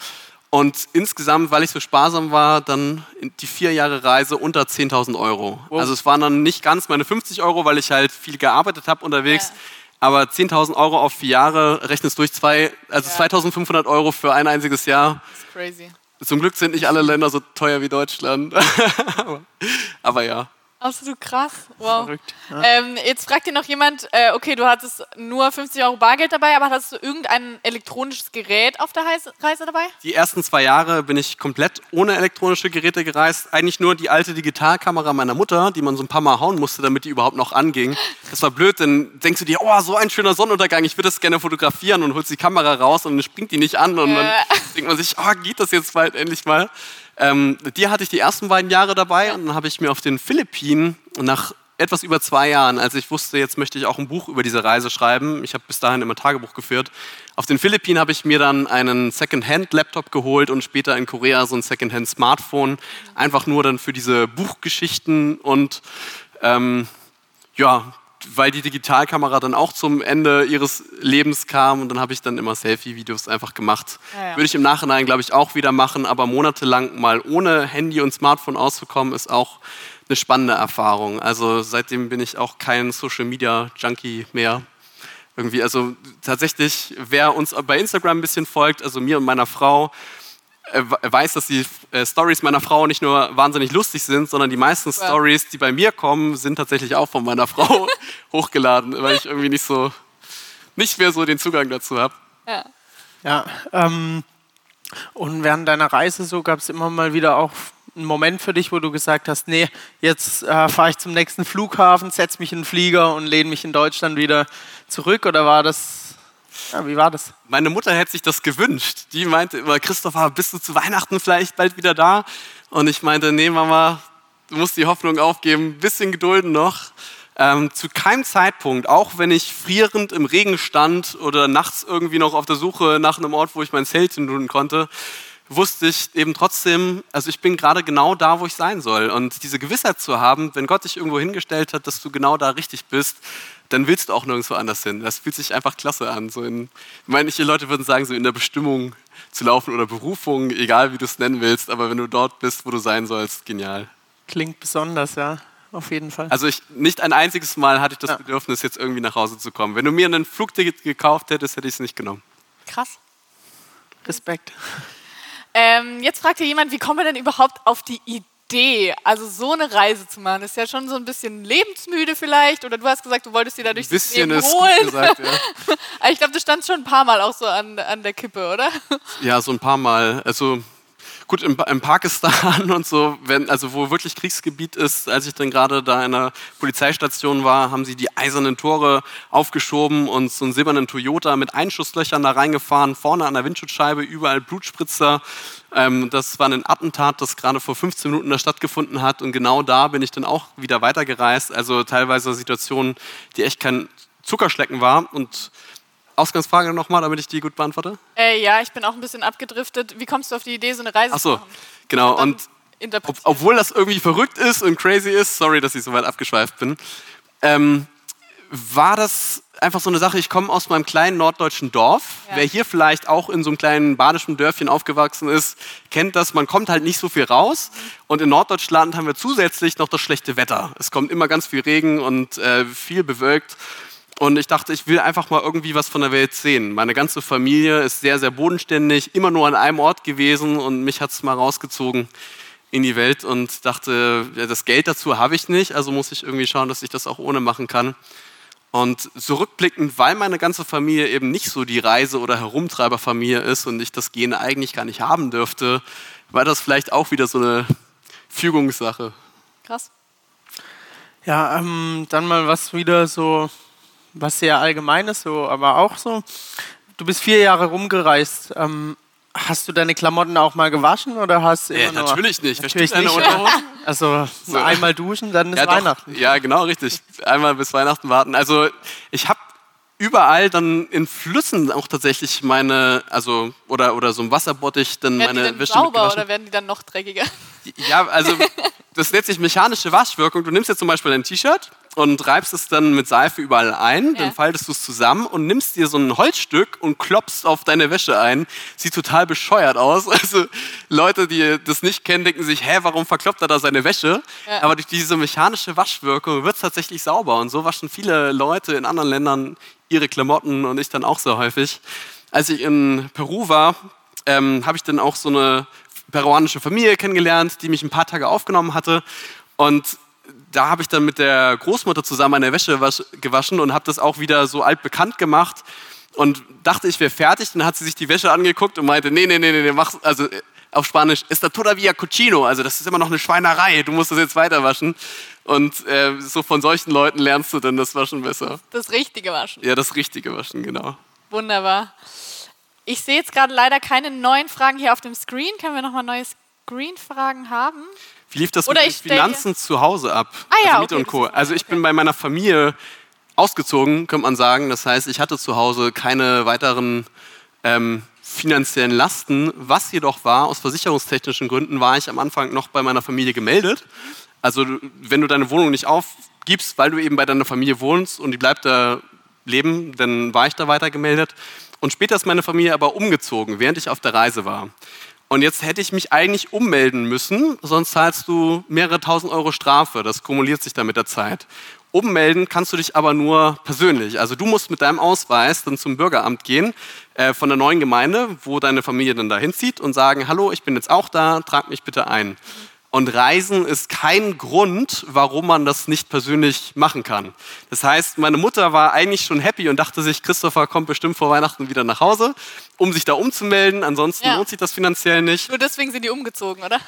Und insgesamt, weil ich so sparsam war, dann die vier Jahre Reise unter 10.000 Euro. Wow. Also es waren dann nicht ganz meine 50 Euro, weil ich halt viel gearbeitet habe unterwegs. Ja. Aber 10.000 Euro auf vier Jahre, rechnest durch zwei, also ja. 2.500 Euro für ein einziges Jahr. Das ist crazy. Zum Glück sind nicht alle Länder so teuer wie Deutschland. aber, aber ja. Absolut krass. Wow. Verrückt. Ja. Ähm, jetzt fragt dir noch jemand, äh, okay, du hattest nur 50 Euro Bargeld dabei, aber hattest du irgendein elektronisches Gerät auf der Reise dabei? Die ersten zwei Jahre bin ich komplett ohne elektronische Geräte gereist. Eigentlich nur die alte Digitalkamera meiner Mutter, die man so ein paar Mal hauen musste, damit die überhaupt noch anging. Das war blöd, dann denkst du dir, oh, so ein schöner Sonnenuntergang, ich würde das gerne fotografieren und holst die Kamera raus und dann springt die nicht an und äh. dann denkt man sich, oh, geht das jetzt bald endlich mal? Ähm, die hatte ich die ersten beiden Jahre dabei und dann habe ich mir auf den Philippinen nach etwas über zwei Jahren, als ich wusste, jetzt möchte ich auch ein Buch über diese Reise schreiben. Ich habe bis dahin immer Tagebuch geführt. Auf den Philippinen habe ich mir dann einen Secondhand-Laptop geholt und später in Korea so ein Secondhand-Smartphone. Einfach nur dann für diese Buchgeschichten und ähm, ja, weil die Digitalkamera dann auch zum Ende ihres Lebens kam und dann habe ich dann immer Selfie-Videos einfach gemacht. Ja, ja. Würde ich im Nachhinein, glaube ich, auch wieder machen, aber monatelang mal ohne Handy und Smartphone auszukommen, ist auch eine spannende Erfahrung. Also seitdem bin ich auch kein Social-Media-Junkie mehr. Irgendwie, also tatsächlich, wer uns bei Instagram ein bisschen folgt, also mir und meiner Frau, weiß, dass die äh, Stories meiner Frau nicht nur wahnsinnig lustig sind, sondern die meisten ja. Stories, die bei mir kommen, sind tatsächlich auch von meiner Frau hochgeladen, weil ich irgendwie nicht so nicht mehr so den Zugang dazu habe. Ja. Ja. Ähm, und während deiner Reise so gab es immer mal wieder auch einen Moment für dich, wo du gesagt hast, nee, jetzt äh, fahre ich zum nächsten Flughafen, setze mich in den Flieger und lehne mich in Deutschland wieder zurück? Oder war das ja, wie war das? Meine Mutter hätte sich das gewünscht. Die meinte immer, Christopher, bist du zu Weihnachten vielleicht bald wieder da? Und ich meinte, nee, Mama, du musst die Hoffnung aufgeben, bisschen gedulden noch. Ähm, zu keinem Zeitpunkt, auch wenn ich frierend im Regen stand oder nachts irgendwie noch auf der Suche nach einem Ort, wo ich mein Zelt tun konnte, wusste ich eben trotzdem, also ich bin gerade genau da, wo ich sein soll. Und diese Gewissheit zu haben, wenn Gott dich irgendwo hingestellt hat, dass du genau da richtig bist, dann willst du auch nirgendwo anders hin. Das fühlt sich einfach klasse an. So in, manche Leute würden sagen, so in der Bestimmung zu laufen oder Berufung, egal wie du es nennen willst, aber wenn du dort bist, wo du sein sollst, genial. Klingt besonders, ja. Auf jeden Fall. Also ich, nicht ein einziges Mal hatte ich das ja. Bedürfnis, jetzt irgendwie nach Hause zu kommen. Wenn du mir ein Flugticket gekauft hättest, hätte ich es nicht genommen. Krass. Respekt. Ähm, jetzt fragt hier jemand, wie kommen wir denn überhaupt auf die Idee? Idee, also so eine Reise zu machen, ist ja schon so ein bisschen lebensmüde vielleicht. Oder du hast gesagt, du wolltest dir dadurch ein bisschen das Leben holen. Gesagt, ja. ich glaube, du standst schon ein paar Mal auch so an, an der Kippe, oder? Ja, so ein paar Mal. Also gut, in, in, Pakistan und so, wenn, also wo wirklich Kriegsgebiet ist, als ich dann gerade da in einer Polizeistation war, haben sie die eisernen Tore aufgeschoben und so einen silbernen Toyota mit Einschusslöchern da reingefahren, vorne an der Windschutzscheibe, überall Blutspritzer. Ähm, das war ein Attentat, das gerade vor 15 Minuten da stattgefunden hat und genau da bin ich dann auch wieder weitergereist. Also teilweise Situationen, die echt kein Zuckerschlecken war und Ausgangsfrage nochmal, damit ich die gut beantworte? Äh, ja, ich bin auch ein bisschen abgedriftet. Wie kommst du auf die Idee, so eine Reise Ach so, zu machen? genau. Und ob, obwohl das irgendwie verrückt ist und crazy ist, sorry, dass ich so weit abgeschweift bin, ähm, war das einfach so eine Sache, ich komme aus meinem kleinen norddeutschen Dorf. Ja. Wer hier vielleicht auch in so einem kleinen badischen Dörfchen aufgewachsen ist, kennt das, man kommt halt nicht so viel raus. Und in Norddeutschland haben wir zusätzlich noch das schlechte Wetter. Es kommt immer ganz viel Regen und äh, viel bewölkt. Und ich dachte, ich will einfach mal irgendwie was von der Welt sehen. Meine ganze Familie ist sehr, sehr bodenständig, immer nur an einem Ort gewesen und mich hat es mal rausgezogen in die Welt und dachte, ja, das Geld dazu habe ich nicht, also muss ich irgendwie schauen, dass ich das auch ohne machen kann. Und zurückblickend, weil meine ganze Familie eben nicht so die Reise- oder Herumtreiberfamilie ist und ich das Gen eigentlich gar nicht haben dürfte, war das vielleicht auch wieder so eine Fügungssache. Krass. Ja, ähm, dann mal was wieder so, was sehr allgemeines, so, aber auch so. Du bist vier Jahre rumgereist. Ähm, hast du deine Klamotten auch mal gewaschen oder hast du Äh, immer nur, natürlich nicht. Natürlich nicht. Also So. einmal duschen, dann ist ja, doch. Weihnachten. Ja, genau, richtig. Einmal bis Weihnachten warten. Also ich habe überall dann in Flüssen auch tatsächlich meine, also oder, oder so ein Wasserbottich dann Werden die meine denn Wäsche sauber oder werden die dann noch dreckiger? Ja, also das nennt sich mechanische Waschwirkung. Du nimmst jetzt zum Beispiel ein T-Shirt und reibst es dann mit Seife überall ein, Ja. dann faltest du es zusammen und nimmst dir so ein Holzstück und klopfst auf deine Wäsche ein. Sieht total bescheuert aus. Also Leute, die das nicht kennen, denken sich, hä, warum verkloppt er da seine Wäsche? Ja. Aber durch diese mechanische Waschwirkung wird es tatsächlich sauber. Und so waschen viele Leute in anderen Ländern ihre Klamotten und ich dann auch so häufig. Als ich in Peru war, ähm, habe ich dann auch so eine peruanische Familie kennengelernt, die mich ein paar Tage aufgenommen hatte. Und da habe ich dann mit der Großmutter zusammen meine Wäsche wasch- gewaschen und habe das auch wieder so altbekannt gemacht und dachte, ich wäre fertig. Dann hat sie sich die Wäsche angeguckt und meinte, nee, nee, nee, nee, nee mach, also äh, auf Spanisch, está todavía cochino, also das ist immer noch eine Schweinerei, du musst das jetzt weiter waschen. Und äh, so von solchen Leuten lernst du dann das Waschen besser. Das richtige Waschen. Ja, das richtige Waschen, genau. Wunderbar. Ich sehe jetzt gerade leider keine neuen Fragen hier auf dem Screen. Können wir nochmal neue Screen-Fragen haben? Wie lief das Oder mit den Finanzen zu Hause ab? Ah ja, also Miete okay, und Co. Also ich okay. bin bei meiner Familie ausgezogen, könnte man sagen. Das heißt, ich hatte zu Hause keine weiteren ähm, finanziellen Lasten. Was jedoch war, aus versicherungstechnischen Gründen, war ich am Anfang noch bei meiner Familie gemeldet. Also wenn du deine Wohnung nicht aufgibst, weil du eben bei deiner Familie wohnst und die bleibt da leben, dann war ich da weiter gemeldet. Und später ist meine Familie aber umgezogen, während ich auf der Reise war. Und jetzt hätte ich mich eigentlich ummelden müssen, sonst zahlst du mehrere tausend Euro Strafe. Das kumuliert sich dann mit der Zeit. Ummelden kannst du dich aber nur persönlich. Also du musst mit deinem Ausweis dann zum Bürgeramt gehen äh, von der neuen Gemeinde, wo deine Familie dann dahin zieht und sagen, hallo, ich bin jetzt auch da, trag mich bitte ein. Und Reisen ist kein Grund, warum man das nicht persönlich machen kann. Das heißt, meine Mutter war eigentlich schon happy und dachte sich, Christopher kommt bestimmt vor Weihnachten wieder nach Hause, um sich da umzumelden. Ansonsten Ja. lohnt sich das finanziell nicht. Nur deswegen sind die umgezogen, oder?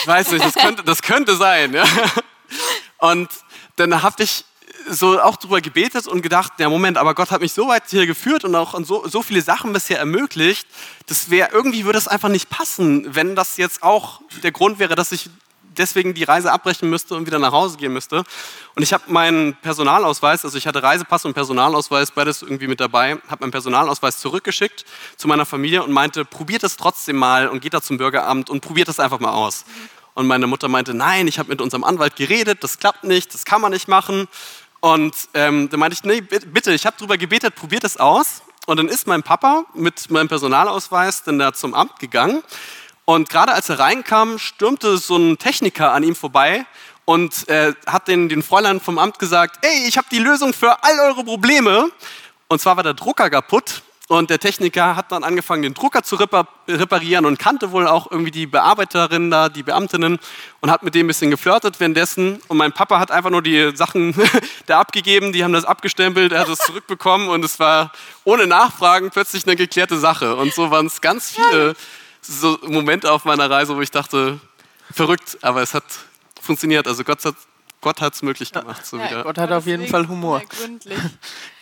Ich weiß nicht, das könnte, das könnte sein. Ja. Und dann habe ich so auch drüber gebetet und gedacht, ja Moment, aber Gott hat mich so weit hier geführt und auch so, so viele Sachen bisher ermöglicht, das wäre irgendwie würde es einfach nicht passen, wenn das jetzt auch der Grund wäre, dass ich deswegen die Reise abbrechen müsste und wieder nach Hause gehen müsste. Und ich habe meinen Personalausweis, also ich hatte Reisepass und Personalausweis, beides irgendwie mit dabei, habe meinen Personalausweis zurückgeschickt zu meiner Familie und meinte, probiert es trotzdem mal und geht da zum Bürgeramt und probiert es einfach mal aus. Und meine Mutter meinte, nein, ich habe mit unserem Anwalt geredet, das klappt nicht, das kann man nicht machen. Und ähm, dann meinte ich, nee, bi- bitte, ich habe drüber gebetet, probiert es aus. Und dann ist mein Papa mit meinem Personalausweis dann da zum Amt gegangen. Und gerade als er reinkam, stürmte so ein Techniker an ihm vorbei und äh, hat den, den Fräulein vom Amt gesagt, ey, ich habe die Lösung für all eure Probleme. Und zwar war der Drucker kaputt und der Techniker hat dann angefangen, den Drucker zu repar reparieren und kannte wohl auch irgendwie die Bearbeiterin da, die Beamtinnen und hat mit dem ein bisschen geflirtet währenddessen. Und mein Papa hat einfach nur die Sachen da abgegeben, die haben das abgestempelt, er hat es zurückbekommen und es war ohne Nachfragen plötzlich eine geklärte Sache. Und so waren es ganz viele so Momente auf meiner Reise, wo ich dachte, verrückt, aber es hat funktioniert. Also Gott hat Gott hat's möglich gemacht. So Ja, wieder. Gott hat auf jeden Fall Humor.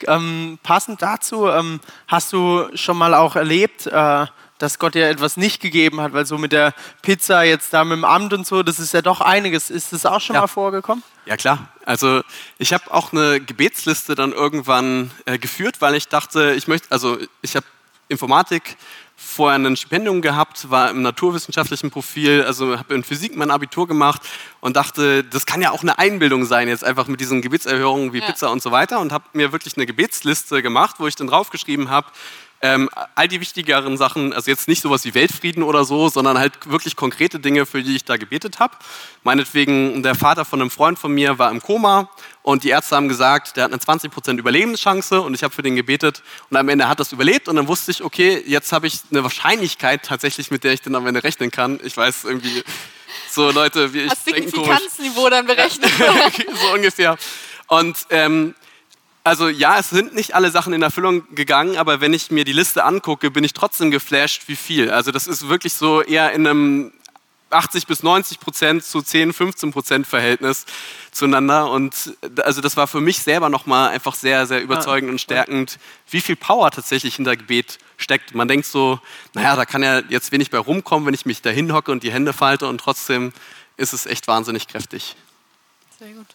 Ähm, passend dazu, ähm, hast du schon mal auch erlebt, äh, dass Gott dir etwas nicht gegeben hat, weil so mit der Pizza jetzt da mit dem Amt und so, das ist ja doch einiges. Ist das auch schon Ja. mal vorgekommen? Ja klar. Also ich habe auch eine Gebetsliste dann irgendwann äh, geführt, weil ich dachte, ich möchte, also ich habe Informatik vorher ein Stipendium gehabt, war im naturwissenschaftlichen Profil, also habe in Physik mein Abitur gemacht und dachte, das kann ja auch eine Einbildung sein, jetzt einfach mit diesen Gebetserhörungen wie ja. Pizza und so weiter und habe mir wirklich eine Gebetsliste gemacht, wo ich dann draufgeschrieben habe, ähm, all die wichtigeren Sachen, also jetzt nicht sowas wie Weltfrieden oder so, sondern halt wirklich konkrete Dinge, für die ich da gebetet habe. Meinetwegen, der Vater von einem Freund von mir war im Koma und die Ärzte haben gesagt, der hat eine 20% Überlebenschance und ich habe für den gebetet und am Ende hat das überlebt und dann wusste ich, okay, jetzt habe ich eine Wahrscheinlichkeit tatsächlich, mit der ich dann am Ende rechnen kann. Ich weiß irgendwie, so Leute, wie ich Hast Signifikanzniveau dann berechnet. so ungefähr. Und ähm, also ja, es sind nicht alle Sachen in Erfüllung gegangen, aber wenn ich mir die Liste angucke, bin ich trotzdem geflasht, wie viel. Also das ist wirklich so eher in einem 80 bis 90 Prozent zu 10, 15 Prozent Verhältnis zueinander. Und also das war für mich selber nochmal einfach sehr, sehr überzeugend und stärkend, wie viel Power tatsächlich hinter Gebet steckt. Man denkt so, naja, da kann ja jetzt wenig bei rumkommen, wenn ich mich da hinhocke und die Hände falte und trotzdem ist es echt wahnsinnig kräftig. Sehr gut.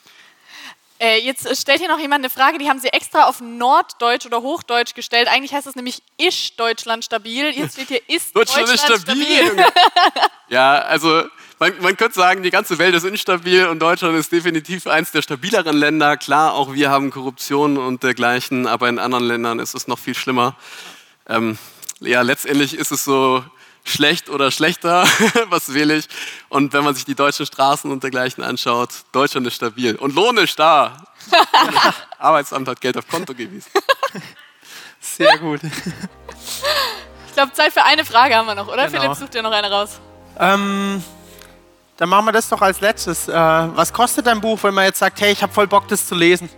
Äh, jetzt stellt hier noch jemand eine Frage, die haben sie extra auf Norddeutsch oder Hochdeutsch gestellt. Eigentlich heißt das nämlich Ist Deutschland stabil. Jetzt steht hier Ist Deutschland, Deutschland stabil. stabil. ja, also man, man, könnte sagen, die ganze Welt ist instabil und Deutschland ist definitiv eins der stabileren Länder. Klar, auch wir haben Korruption und dergleichen, aber in anderen Ländern ist es noch viel schlimmer. Ähm, ja, letztendlich ist es so, schlecht oder schlechter, was wähle ich? Und wenn man sich die deutschen Straßen und dergleichen anschaut, Deutschland ist stabil. Und Lohn ist da. Arbeitsamt hat Geld auf Konto gewiesen. Sehr gut. Ich glaube, Zeit für eine Frage haben wir noch, oder? Genau. Philipp, sucht dir noch eine raus. Ähm, dann machen wir das doch als letztes. Äh, was kostet dein Buch, wenn man jetzt sagt, hey, ich habe voll Bock, das zu lesen?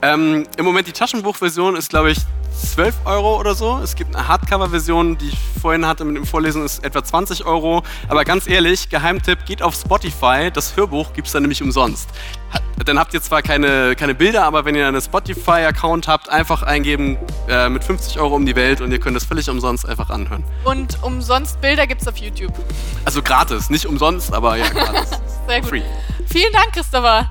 Ähm, Im Moment die Taschenbuchversion ist, glaube ich, 12 Euro oder so. Es gibt eine Hardcover-Version, die ich vorhin hatte mit dem Vorlesen, ist etwa 20 Euro. Aber ganz ehrlich, Geheimtipp, geht auf Spotify. Das Hörbuch gibt es dann nämlich umsonst. Dann habt ihr zwar keine, keine Bilder, aber wenn ihr einen Spotify-Account habt, einfach eingeben äh, mit 50 Euro um die Welt und ihr könnt es völlig umsonst einfach anhören. Und umsonst Bilder gibt es auf YouTube? Also gratis, nicht umsonst, aber ja, gratis. Sehr gut. Free. Vielen Dank, Christopher.